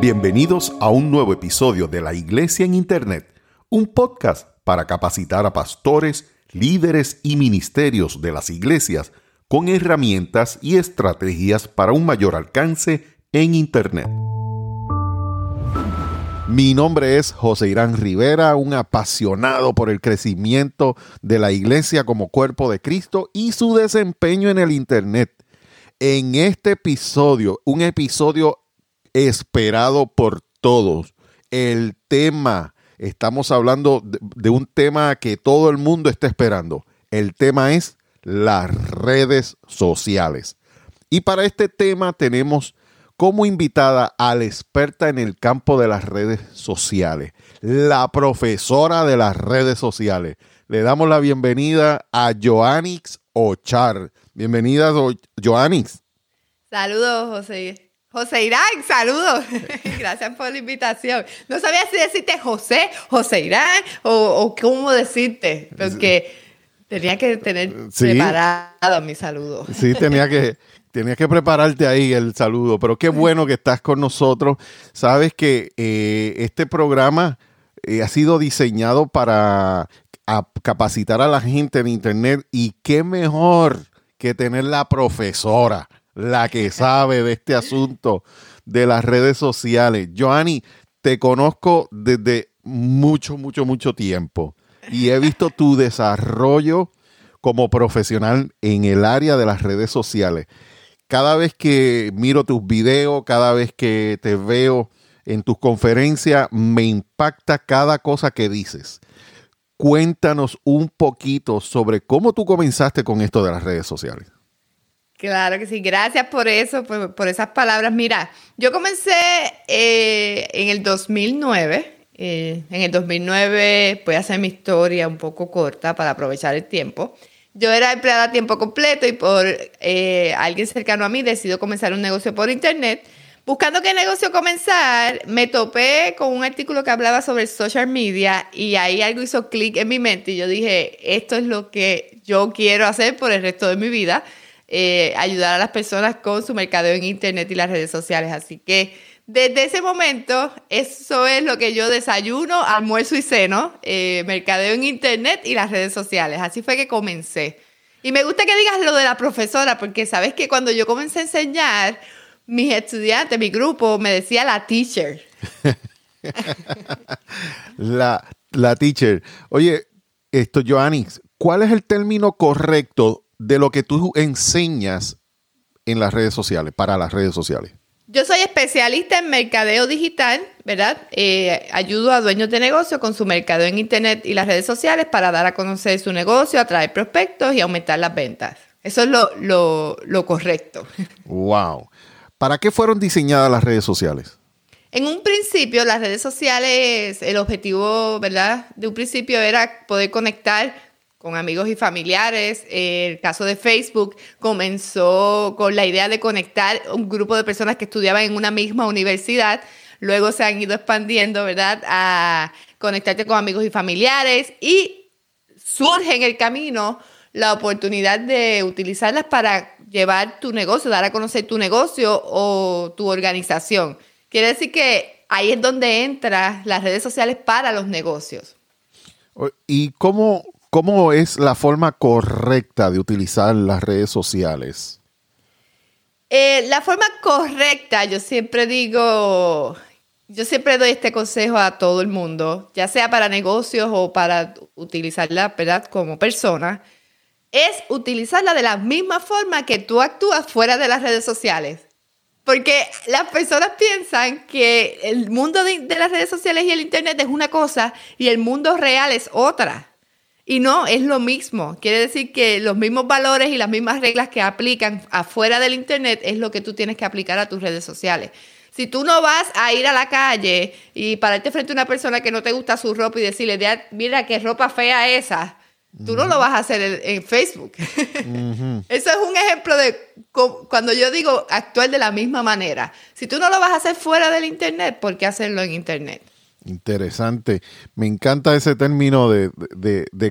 Bienvenidos a un nuevo episodio de La Iglesia en Internet, un podcast para capacitar a pastores, líderes y ministerios de las iglesias con herramientas y estrategias para un mayor alcance en Internet. Mi nombre es José Irán Rivera, un apasionado por el crecimiento de la iglesia como cuerpo de Cristo y su desempeño en el Internet. En este episodio, un episodio esperado por todos, el tema, estamos hablando de, un tema que todo el mundo está esperando. El tema es las redes sociales. Y para este tema tenemos como invitada a la experta en el campo de las redes sociales, la profesora de las redes sociales. Le damos la bienvenida a Joanix Ochar. Bienvenida, Joanix. Saludos, José. José Irán, saludos. Gracias por la invitación. No sabía si decirte José, José Irán o, o cómo decirte, porque tenía que tener preparado mi saludo. Sí, tenía que, Tenías que prepararte ahí el saludo, pero qué bueno que estás con nosotros. Sabes que eh, este programa eh, ha sido diseñado para capacitar a la gente en Internet y qué mejor que tener la profesora, la que sabe de este asunto de las redes sociales. Joanny, te conozco desde mucho, mucho, mucho tiempo y he visto tu desarrollo como profesional en el área de las redes sociales cada vez que miro tus videos, cada vez que te veo en tus conferencias, me impacta cada cosa que dices. Cuéntanos un poquito sobre cómo tú comenzaste con esto de las redes sociales. Claro que sí, gracias por eso, por, esas palabras. Mira, yo comencé eh, en el 2009. Eh, en el 2009 voy a hacer mi historia un poco corta para aprovechar el tiempo. Yo era empleada a tiempo completo y por eh, alguien cercano a mí decidió comenzar un negocio por internet. Buscando qué negocio comenzar, me topé con un artículo que hablaba sobre social media y ahí algo hizo clic en mi mente y yo dije, esto es lo que yo quiero hacer por el resto de mi vida, eh, ayudar a las personas con su mercadeo en internet y las redes sociales. Así que desde ese momento, eso es lo que yo desayuno, almuerzo y ceno, eh, mercadeo en internet y las redes sociales. Así fue que comencé. Y me gusta que digas lo de la profesora, porque sabes que cuando yo comencé a enseñar, mis estudiantes, mi grupo, me decía la teacher. la, la teacher. Oye, esto, Joannis, ¿cuál es el término correcto de lo que tú enseñas en las redes sociales, para las redes sociales? Yo soy especialista en mercadeo digital, ¿verdad? Eh, ayudo a dueños de negocio con su mercadeo en Internet y las redes sociales para dar a conocer su negocio, atraer prospectos y aumentar las ventas. Eso es lo, lo correcto. ¡Wow! ¿Para qué fueron diseñadas las redes sociales? En un principio, las redes sociales, el objetivo, ¿verdad? De un principio era poder conectar con amigos y familiares. El caso de Facebook comenzó con la idea de conectar un grupo de personas que estudiaban en una misma universidad. Luego se han ido expandiendo, ¿verdad? A conectarte con amigos y familiares y surge en el camino la oportunidad de utilizarlas para llevar tu negocio, dar a conocer tu negocio o tu organización. Quiere decir que ahí es donde entran las redes sociales para los negocios. ¿Y cómo, ¿Cómo es la forma correcta de utilizar las redes sociales? Eh, la forma correcta, yo siempre digo, yo siempre doy este consejo a todo el mundo, ya sea para negocios o para utilizarla, ¿verdad? Como persona, es utilizarla de la misma forma que tú actúas fuera de las redes sociales. Porque las personas piensan que el mundo de, las redes sociales y el Internet es una cosa y el mundo real es otra. Y no, es lo mismo. Quiere decir que los mismos valores y las mismas reglas que aplican afuera del Internet es lo que tú tienes que aplicar a tus redes sociales. Si tú no vas a ir a la calle y pararte frente a una persona que no te gusta su ropa y decirle, mira qué ropa fea esa, tú no lo vas a hacer en, Facebook. Eso es un ejemplo de cuando yo digo actuar de la misma manera. Si tú no lo vas a hacer fuera del Internet, ¿por qué hacerlo en Internet? Interesante. Me encanta ese término de,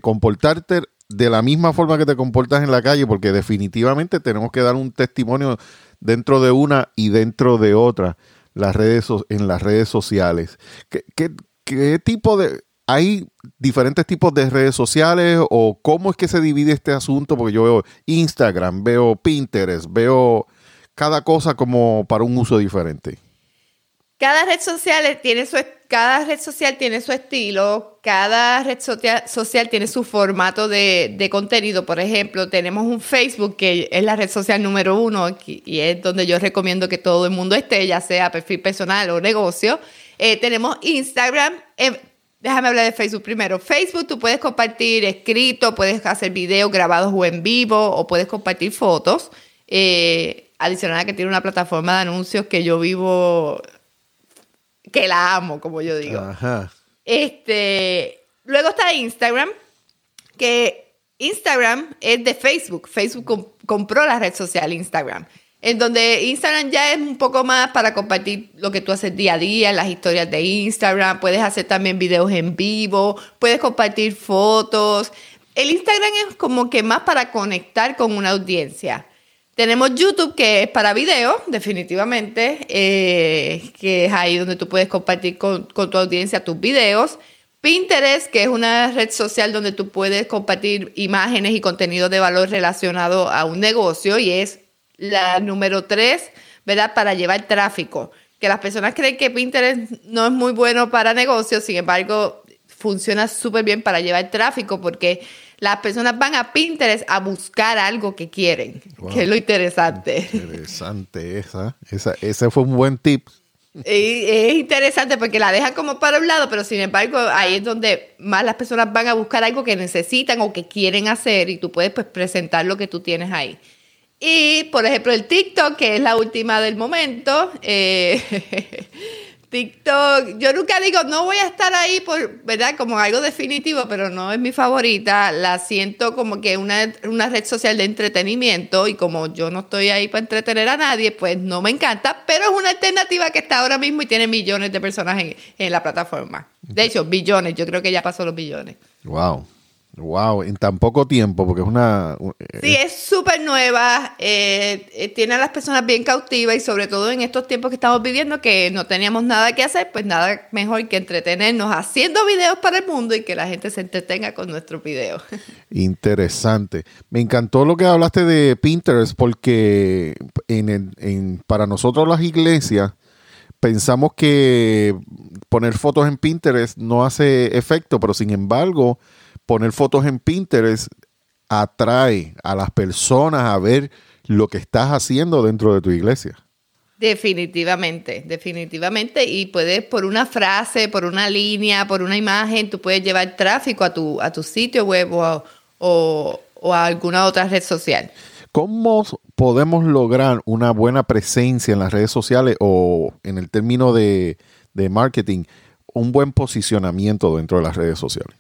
comportarte de la misma forma que te comportas en la calle, porque definitivamente tenemos que dar un testimonio dentro de una y dentro de otra las redes en las redes sociales. ¿Qué, qué tipo de hay diferentes tipos de redes sociales o cómo es que se divide este asunto? Porque yo veo Instagram, veo Pinterest, veo cada cosa como para un uso diferente. Cada red social tiene su, cada red social tiene su estilo, cada red social tiene su formato de, de, contenido. Por ejemplo, tenemos un Facebook que es la red social número uno y es donde yo recomiendo que todo el mundo esté, ya sea perfil personal o negocio. Eh, tenemos Instagram. Eh, déjame hablar de Facebook primero. Facebook tú puedes compartir escrito, puedes hacer videos grabados o en vivo o puedes compartir fotos. Eh, adicional a que tiene una plataforma de anuncios que yo vivo que la amo, como yo digo. Este, luego está Instagram, que Instagram es de Facebook. Facebook compró la red social Instagram. En donde Instagram ya es un poco más para compartir lo que tú haces día a día, las historias de Instagram. Puedes hacer también videos en vivo, puedes compartir fotos. El Instagram es como que más para conectar con una audiencia. Tenemos YouTube, que es para video, definitivamente, eh, que es ahí donde tú puedes compartir con, tu audiencia tus videos. Pinterest, que es una red social donde tú puedes compartir imágenes y contenido de valor relacionado a un negocio y es la número tres, ¿verdad? Para llevar tráfico. Que las personas creen que Pinterest no es muy bueno para negocios, sin embargo, funciona súper bien para llevar tráfico porque las personas van a Pinterest a buscar algo que quieren, que es lo interesante. Interesante esa. esa. Ese fue un buen tip. es interesante porque la dejan como para un lado, pero sin embargo ahí es donde más las personas van a buscar algo que necesitan o que quieren hacer y tú puedes pues presentar lo que tú tienes ahí. Y por ejemplo el TikTok, que es la última del momento, eh, TikTok, yo nunca digo, no voy a estar ahí por, ¿verdad? Como algo definitivo, pero no es mi favorita. La siento como que una, una red social de entretenimiento y como yo no estoy ahí para entretener a nadie, pues no me encanta, pero es una alternativa que está ahora mismo y tiene millones de personas en, en la plataforma. De hecho, billones, yo creo que ya pasó los billones. Wow. Wow, en tan poco tiempo, porque es una... Eh, sí, es súper nueva, eh, eh, tiene a las personas bien cautivas y sobre todo en estos tiempos que estamos viviendo que no teníamos nada que hacer, pues nada mejor que entretenernos haciendo videos para el mundo y que la gente se entretenga con nuestros videos. Interesante. Me encantó lo que hablaste de Pinterest porque en, en, para nosotros las iglesias pensamos que poner fotos en Pinterest no hace efecto, pero sin embargo poner fotos en Pinterest atrae a las personas a ver lo que estás haciendo dentro de tu iglesia. Definitivamente, definitivamente. Y puedes, por una frase, por una línea, por una imagen, tú puedes llevar tráfico a tu, a tu sitio web o, a alguna otra red social. ¿Cómo podemos lograr una buena presencia en las redes sociales o en el término de, de marketing, un buen posicionamiento dentro de las redes sociales?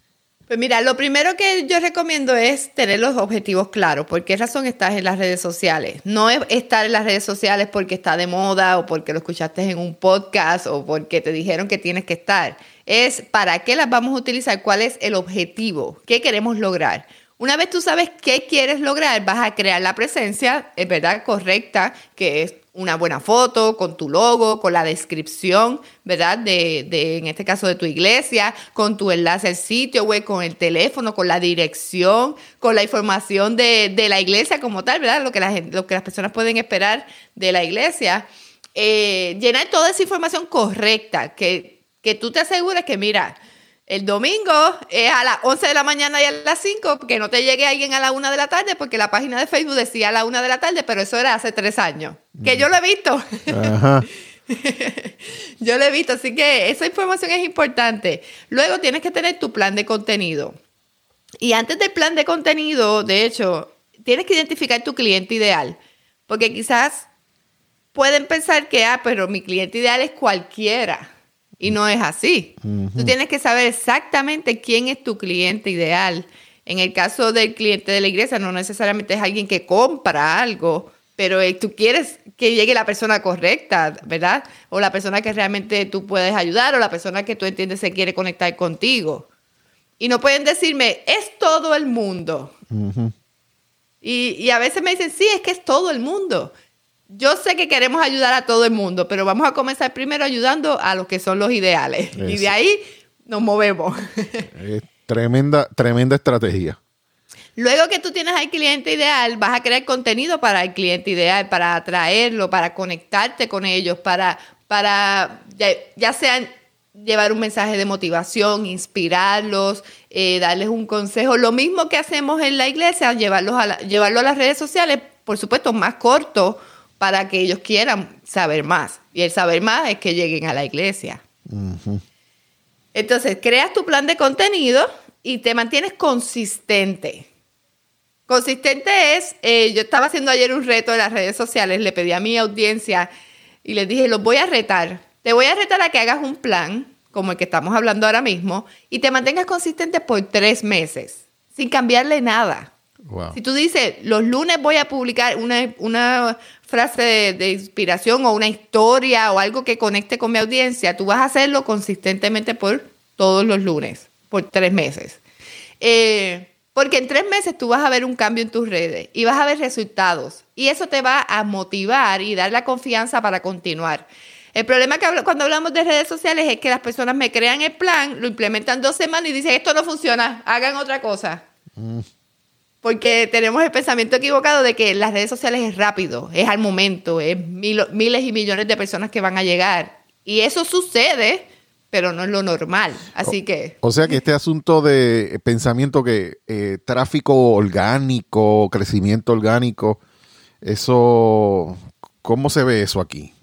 Pues mira, lo primero que yo recomiendo es tener los objetivos claros. ¿Por qué razón estás en las redes sociales? No es estar en las redes sociales porque está de moda o porque lo escuchaste en un podcast o porque te dijeron que tienes que estar. Es para qué las vamos a utilizar, cuál es el objetivo, qué queremos lograr. Una vez tú sabes qué quieres lograr, vas a crear la presencia, es verdad, correcta, que es una buena foto con tu logo, con la descripción, ¿verdad? De, de, en este caso, de tu iglesia, con tu enlace al sitio web, con el teléfono, con la dirección, con la información de, de la iglesia como tal, ¿verdad? Lo que, la lo que las personas pueden esperar de la iglesia. Eh, llenar toda esa información correcta, que, que tú te asegures que, mira, el domingo es a las 11 de la mañana y a las 5, que no te llegue alguien a la 1 de la tarde, porque la página de Facebook decía a la 1 de la tarde, pero eso era hace tres años. Que yo lo he visto. yo lo he visto, así que esa información es importante. Luego tienes que tener tu plan de contenido. Y antes del plan de contenido, de hecho, tienes que identificar tu cliente ideal, porque quizás pueden pensar que, ah, pero mi cliente ideal es cualquiera. Y no es así. Tú tienes que saber exactamente quién es tu cliente ideal. En el caso del cliente de la iglesia, no necesariamente es alguien que compra algo, pero eh, tú quieres que llegue la persona correcta, ¿verdad? O la persona que realmente tú puedes ayudar o la persona que tú entiendes se quiere conectar contigo. Y no pueden decirme, es todo el mundo. y, y a veces me dicen, sí, es que es todo el mundo. Yo sé que queremos ayudar a todo el mundo, pero vamos a comenzar primero ayudando a los que son los ideales. Y de ahí nos movemos. Es tremenda, tremenda estrategia. Luego que tú tienes al cliente ideal, vas a crear contenido para el cliente ideal, para atraerlo, para conectarte con ellos, para, para ya, sea llevar un mensaje de motivación, inspirarlos, eh, darles un consejo. Lo mismo que hacemos en la iglesia, llevarlos a llevarlo a las redes sociales, por supuesto, más corto, para que ellos quieran saber más. Y el saber más es que lleguen a la iglesia. Entonces, creas tu plan de contenido y te mantienes consistente. Consistente es, eh, yo estaba haciendo ayer un reto en las redes sociales, le pedí a mi audiencia y les dije, los voy a retar. Te voy a retar a que hagas un plan, como el que estamos hablando ahora mismo, y te mantengas consistente por tres meses, sin cambiarle nada. Si tú dices, los lunes voy a publicar una, frase de, de, inspiración o una historia o algo que conecte con mi audiencia, tú vas a hacerlo consistentemente por todos los lunes, por tres meses. Eh, porque en tres meses tú vas a ver un cambio en tus redes y vas a ver resultados. Y eso te va a motivar y dar la confianza para continuar. El problema que cuando hablamos de redes sociales es que las personas me crean el plan, lo implementan dos semanas y dicen, esto no funciona, hagan otra cosa. Mm. Porque tenemos el pensamiento equivocado de que las redes sociales es rápido, es al momento, es miles y millones de personas que van a llegar. Y eso sucede pero no es lo normal. Así que. O sea que este asunto de pensamiento que eh, tráfico orgánico, crecimiento orgánico, eso, ¿cómo se ve eso aquí?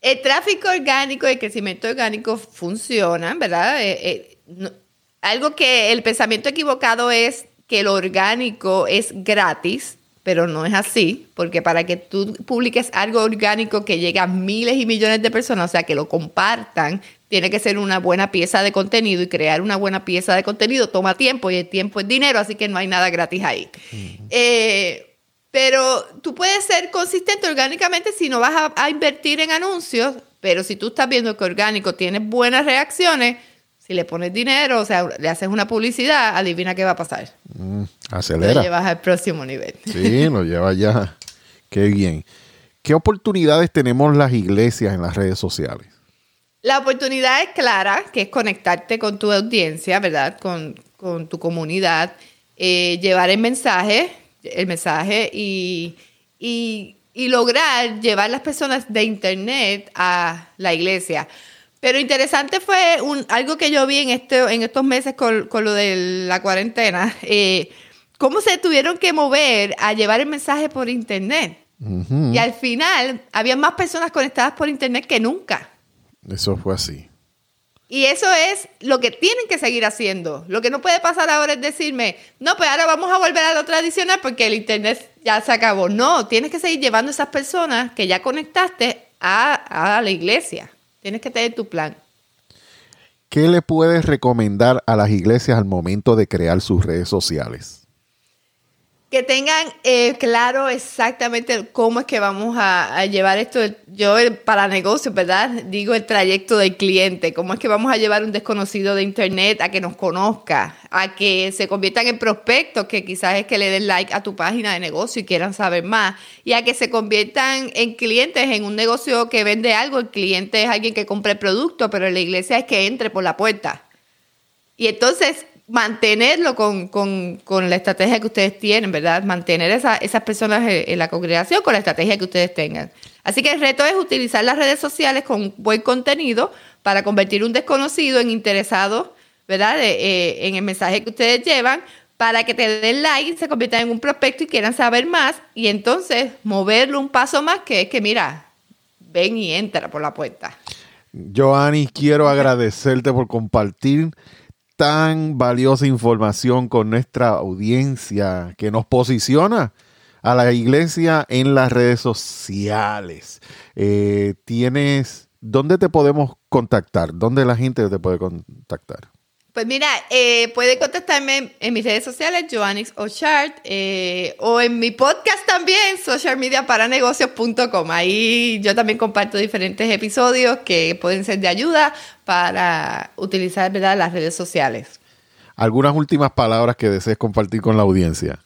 El tráfico orgánico y el crecimiento orgánico funcionan, ¿verdad? Eh, eh, algo que el pensamiento equivocado es que el orgánico es gratis, pero no es así, porque para que tú publiques algo orgánico que llegue a miles y millones de personas, o sea, que lo compartan, tiene que ser una buena pieza de contenido y crear una buena pieza de contenido toma tiempo y el tiempo es dinero, así que no hay nada gratis ahí. Eh, pero tú puedes ser consistente orgánicamente si no vas a, invertir en anuncios, pero si tú estás viendo que orgánico tiene buenas reacciones, si le pones dinero, o sea, le haces una publicidad, adivina qué va a pasar. Mm, acelera. Lo llevas al próximo nivel. Sí, lo llevas ya. Qué bien. ¿Qué oportunidades tenemos las iglesias en las redes sociales? La oportunidad es clara, que es conectarte con tu audiencia, ¿verdad? Con, tu comunidad, eh, llevar el mensaje, el mensaje y, lograr llevar las personas de internet a la iglesia. Pero interesante fue un, algo que yo vi en, este, en estos meses con, lo de la cuarentena, eh, cómo se tuvieron que mover a llevar el mensaje por internet. Y al final había más personas conectadas por internet que nunca. Eso fue así. Y eso es lo que tienen que seguir haciendo. Lo que no puede pasar ahora es decirme, no, pues ahora vamos a volver a lo tradicional porque el Internet ya se acabó. No, tienes que seguir llevando a esas personas que ya conectaste a, a la iglesia. Tienes que tener tu plan. ¿Qué le puedes recomendar a las iglesias al momento de crear sus redes sociales? Que tengan eh, claro exactamente cómo es que vamos a, llevar esto, yo para negocios, ¿verdad? Digo el trayecto del cliente, cómo es que vamos a llevar un desconocido de internet a que nos conozca, a que se conviertan en prospectos, que quizás es que le den like a tu página de negocio y quieran saber más, y a que se conviertan en clientes en un negocio que vende algo, el cliente es alguien que compra el producto, pero la iglesia es que entre por la puerta. Y entonces mantenerlo con, la estrategia que ustedes tienen, ¿verdad? Mantener esa, esas personas en, la congregación con la estrategia que ustedes tengan. Así que el reto es utilizar las redes sociales con buen contenido para convertir un desconocido en interesado, ¿verdad? Eh, en el mensaje que ustedes llevan, para que te den like, se conviertan en un prospecto y quieran saber más, y entonces moverlo un paso más, que es que, mira, ven y entra por la puerta. Joanny, quiero agradecerte por compartir tan valiosa información con nuestra audiencia que nos posiciona a la iglesia en las redes sociales. Eh, tienes, ¿dónde te podemos contactar? ¿Dónde la gente te puede contactar? Pues mira, eh, puede contactarme en, mis redes sociales, Joannix Ochart, eh, o en mi podcast también, socialmediaparanegocios.com. Ahí yo también comparto diferentes episodios que pueden ser de ayuda para utilizar ¿verdad? las redes sociales. ¿Algunas últimas palabras que desees compartir con la audiencia?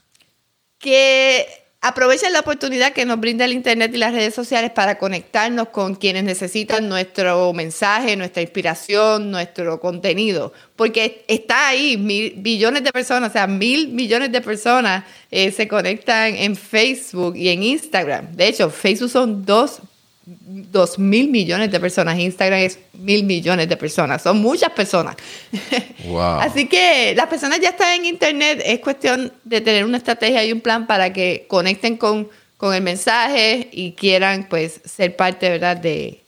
Que aprovechen la oportunidad que nos brinda el Internet y las redes sociales para conectarnos con quienes necesitan nuestro mensaje, nuestra inspiración, nuestro contenido, porque está ahí, mil, billones de personas, o sea, mil millones de personas eh, se conectan en Facebook y en Instagram. De hecho, Facebook son dos dos mil millones de personas. Instagram es mil millones de personas. Son muchas personas. Así que las personas ya están en Internet. Es cuestión de tener una estrategia y un plan para que conecten con, con el mensaje y quieran pues ser parte ¿verdad? De,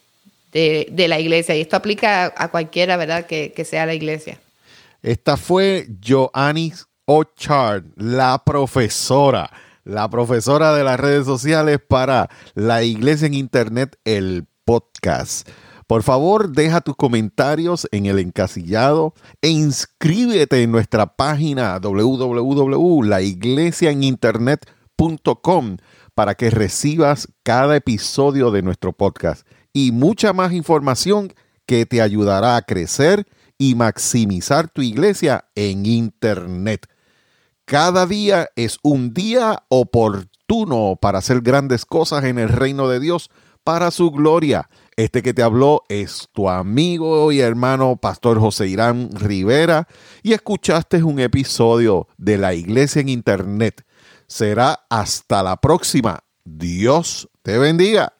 de, la iglesia. Y esto aplica a cualquiera ¿verdad? Que, que sea la iglesia. Esta fue Joannis Ochard, la profesora la profesora de las redes sociales para la iglesia en internet, el podcast. Por favor, deja tus comentarios en el encasillado e inscríbete en nuestra página www.laiglesiaeninternet.com para que recibas cada episodio de nuestro podcast y mucha más información que te ayudará a crecer y maximizar tu iglesia en internet. Cada día es un día oportuno para hacer grandes cosas en el reino de Dios para su gloria. Este que te habló es tu amigo y hermano Pastor José Irán Rivera y escuchaste un episodio de la iglesia en internet. Será hasta la próxima. Dios te bendiga.